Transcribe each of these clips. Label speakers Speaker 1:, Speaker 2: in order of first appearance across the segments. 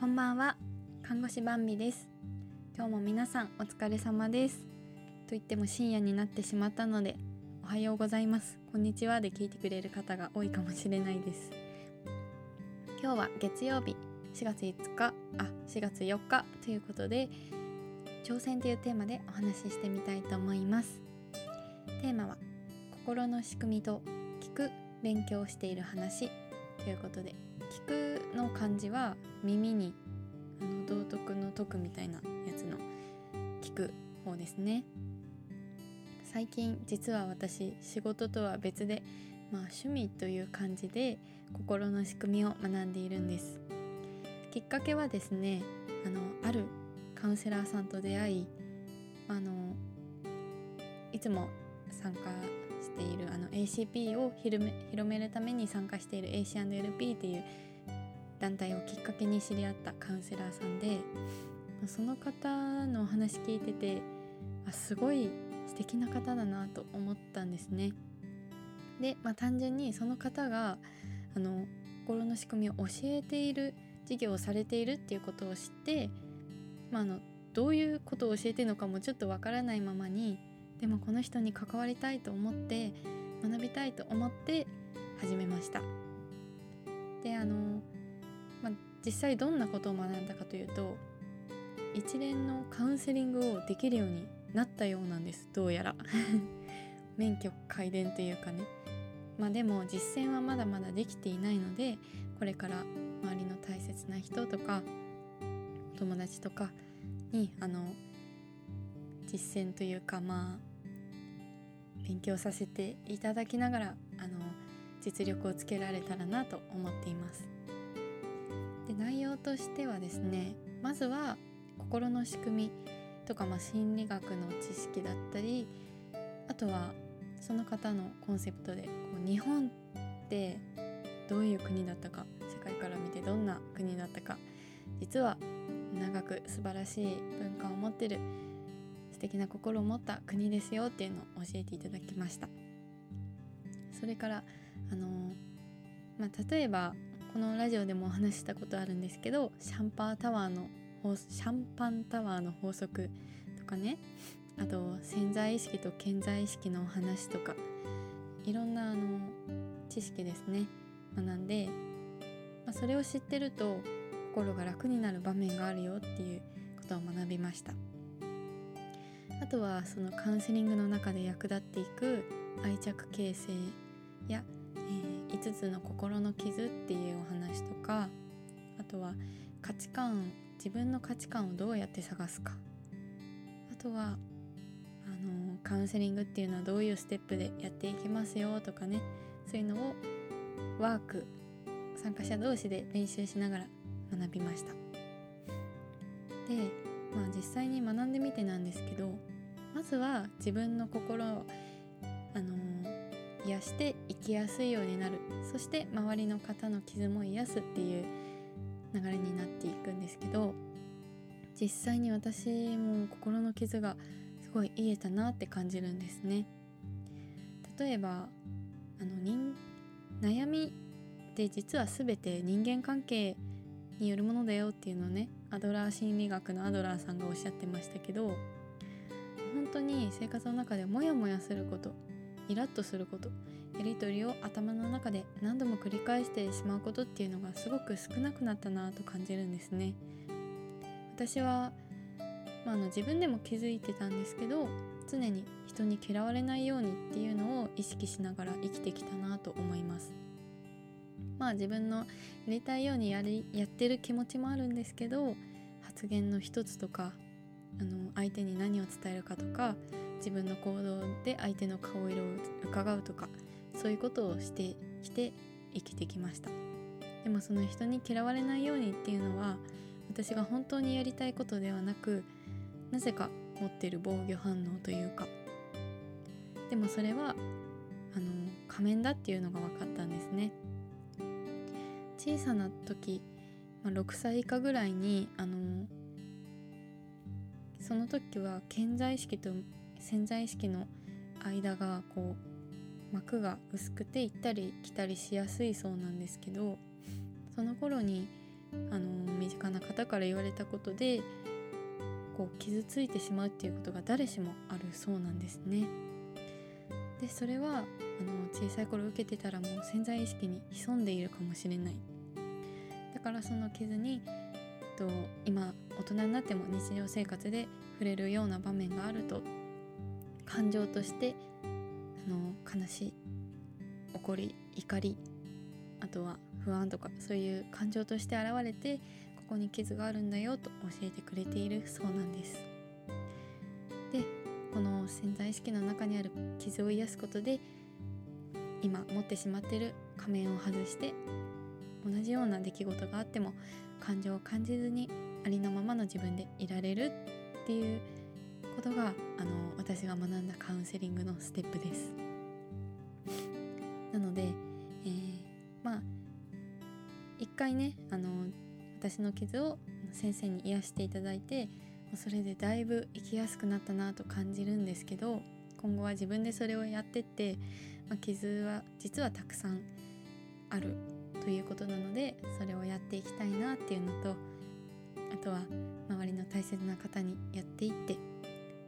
Speaker 1: こんばんは。看護師バンビです。今日も皆さんお疲れ様です。と言っても深夜になってしまったのでおはようございます。こんにちはで聞いてくれる方が多いかもしれないです。今日は月曜日。4月5日。あ4月4日。ということで挑戦というテーマでお話ししてみたいと思います。テーマは心の仕組みと聞く勉強している話。ということで聞くの漢字は耳にあの道徳の徳みたいなやつの聞く方ですね。最近実は私仕事とは別でまあ趣味という感じで心の仕組みを学んでいるんです。きっかけはですねあのあるカウンセラーさんと出会いあのいつも参加しているあの ACP を広め広めるために参加している AC&LP っていう団体をきっかけに知り合ったカウンセラーさんでその方のお話聞いててあすごい素敵な方だなと思ったんですね。で、まあ、単純にその方があの心の仕組みを教えている授業をされているっていうことを知って、まあ、あのどういうことを教えてるのかもちょっとわからないままにでもこの人に関わりたいと思って学びたいと思って始めました。であの、まあ、実際どんなことを学んだかというと一連のカウンセリングをできるようになったようなんです。どうやら。免許改伝というかね。まあでも実践はまだまだできていないのでこれから周りの大切な人とか友達とかにあの実践というかまあ勉強させていただきながらあの実力をつけられたらなと思っています。で内容としてはですねまずは心の仕組みとか、まあ、心理学の知識だったりあとはその方のコンセプトでこう日本ってどういう国だったか世界から見てどんな国だったか実は長く素晴らしい文化を持ってる素敵な心を持った国ですよっていうのを教えていただきました。それからあのまあ、例えばこのラジオでもお話ししたことあるんですけどシャンパータワーのシャンパンタワーの法則とかね。あと潜在意識と潜在意識のお話とか。いろんなあの知識ですね。学んで、まあ、それを知ってると心が楽になる場面があるよっていうことを学びました。あとはそのカウンセリングの中で役立っていく愛着形成や、えー、5つの心の傷っていうお話とかあとは価値観自分の価値観をどうやって探すか。あとはあのカウンセリングっていうのはどういうステップでやっていきますよとかね。そういうのをワーク参加者同士で練習しながら学びました。でまあ実際に学んでみてなんですけどまずは自分の心を、あのー、癒して生きやすいようになる。そして周りの方の傷も癒すっていう流れになっていくんですけど実際に私も心の傷がすごい癒えたなって感じるんですね。例えばあの人悩みって実は全て人間関係によるものだよっていうのをねアドラー心理学のアドラーさんがおっしゃってましたけど本当に生活の中でモヤモヤすることイラッとすることやり取りを頭の中で何度も繰り返してしまうことっていうのがすごく少なくなったなと感じるんですね。私は、まあ、あの自分でも気づいてたんですけど常に人に嫌われないようにっていうのを意識しながら生きてきたなと思います。まあ自分のやりたいようにやりやってる気持ちもあるんですけど発言の一つとかあの相手に何を伝えるかとか自分の行動で相手の顔色を伺うとかそういうことをしてきて生きてきました。でもその人に嫌われないようにっていうのは私が本当にやりたいことではなくなぜか持ってる防御反応というかでもそれはあの仮面だっていうのが分かったんですね。小さな時、まあ、6歳以下ぐらいにあのその時は健在意識と潜在意識の間がこう膜が薄くて行ったり来たりしやすいそうなんですけどその頃にあの身近な方から言われたことでこう傷ついてしまうっていうことが誰しもあるそうなんですね。でそれはあの小さい頃受けてたらもう潜在意識に潜んでいるかもしれないだからその傷にと今大人になっても日常生活で触れるような場面があると感情としてあの悲しい怒り怒りあとは不安とかそういう感情として現れてここに傷があるんだよと教えてくれているそうなんです。でこの潜在意識の中にある傷を癒すことで今持ってしまっている仮面を外して同じような出来事があっても感情を感じずにありのままの自分でいられるっていうことがあの私が学んだカウンセリングのステップです。なので、えー、まあ一回ねあの私の傷を先生に癒していただいてそれでだいぶ生きやすくなったなと感じるんですけど今後は自分でそれをやってって、まあ、傷は実はたくさんあるということなのでそれをやっていきたいなっていうのとあとは周りの大切な方にやっていって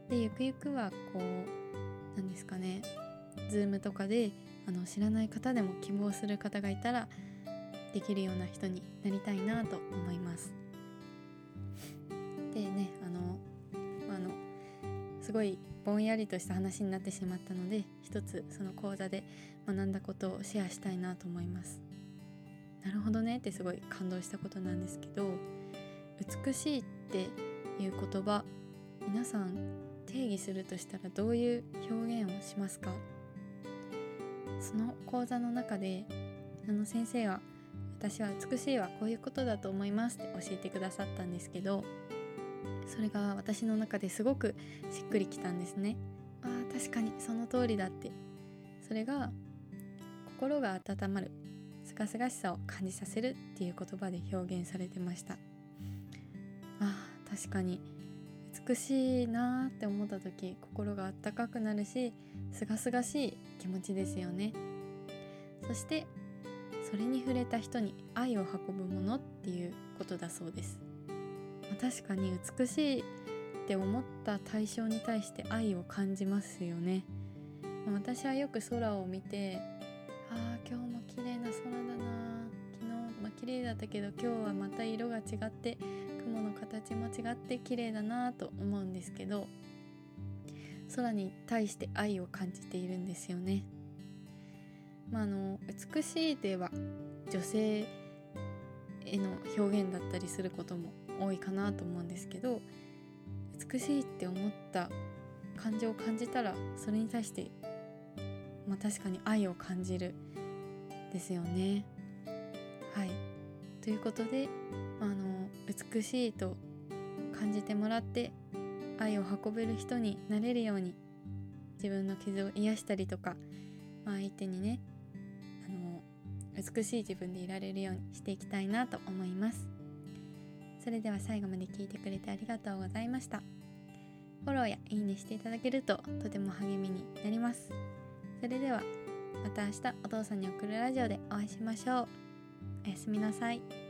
Speaker 1: でゆくゆくはこう何ですかね Zoom とかであの知らない方でも希望する方がいたらできるような人になりたいなと思います。すごいぼんやりとした話になってしまったので一つその講座で学んだことをシェアしたいなと思います。なるほどねってすごい感動したことなんですけど美しいっていう言葉皆さん定義するとしたらどういう表現をしますか？その講座の中であの先生は私は美しいはこういうことだと思いますって教えてくださったんですけどそれが私の中ですごくしっくりきたんですね。ああ確かにその通りだって。それが心が温まるすがすがしさを感じさせるっていう言葉で表現されてました。あー確かに。美しいなーって思った時心があったかくなるしすがすがしい気持ちですよね。そしてそれに触れた人に愛を運ぶものっていうことだそうです。確かに美しいって思った対象に対して愛を感じますよね私はよく空を見てああ今日も綺麗な空だな昨日まあ綺麗だったけど今日はまた色が違って雲の形も違って綺麗だなと思うんですけど空に対して愛を感じているんですよね。まあ、あの美しいでは女性への表現だったりすることも多いかなと思うんですけど美しいって思った感情を感じたらそれに対して、まあ、確かに愛を感じるですよね。はいということで、あの美しいと感じてもらって愛を運べる人になれるように自分の傷を癒したりとか、まあ、相手にねあの美しい自分でいられるようにしていきたいなと思いますそれでは最後まで聞いてくれてありがとうございました。フォローやいいねしていただけるととても励みになります。それではまた明日お父さんに送るラジオでお会いしましょう。おやすみなさい。